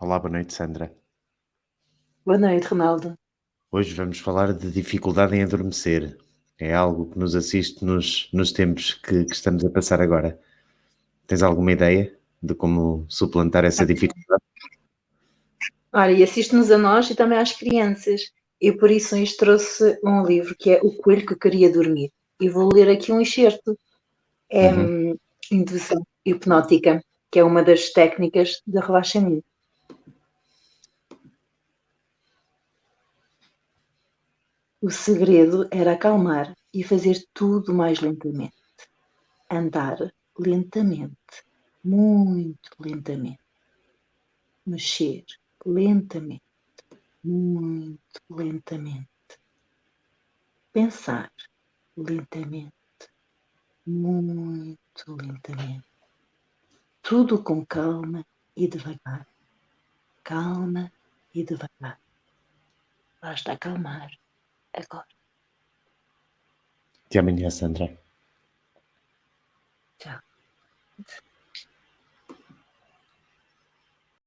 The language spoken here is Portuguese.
Olá, boa noite, Sandra. Boa noite, Ronaldo. Hoje vamos falar de dificuldade em adormecer. É algo que nos assiste nos, nos tempos que, que estamos a passar agora. Tens alguma ideia de como suplantar essa dificuldade? Olha, e assiste-nos a nós e também às crianças. E por isso hoje trouxe um livro que é O Coelho que Queria Dormir. E vou ler aqui um excerto. É uhum. indução hipnótica, que é uma das técnicas de relaxamento. O segredo era acalmar e fazer tudo mais lentamente. Andar lentamente, muito lentamente. Mexer lentamente, muito lentamente. Pensar lentamente, muito lentamente. Tudo com calma e devagar. Calma e devagar. Basta acalmar agora. Até amanhã, Sandra. Tchau.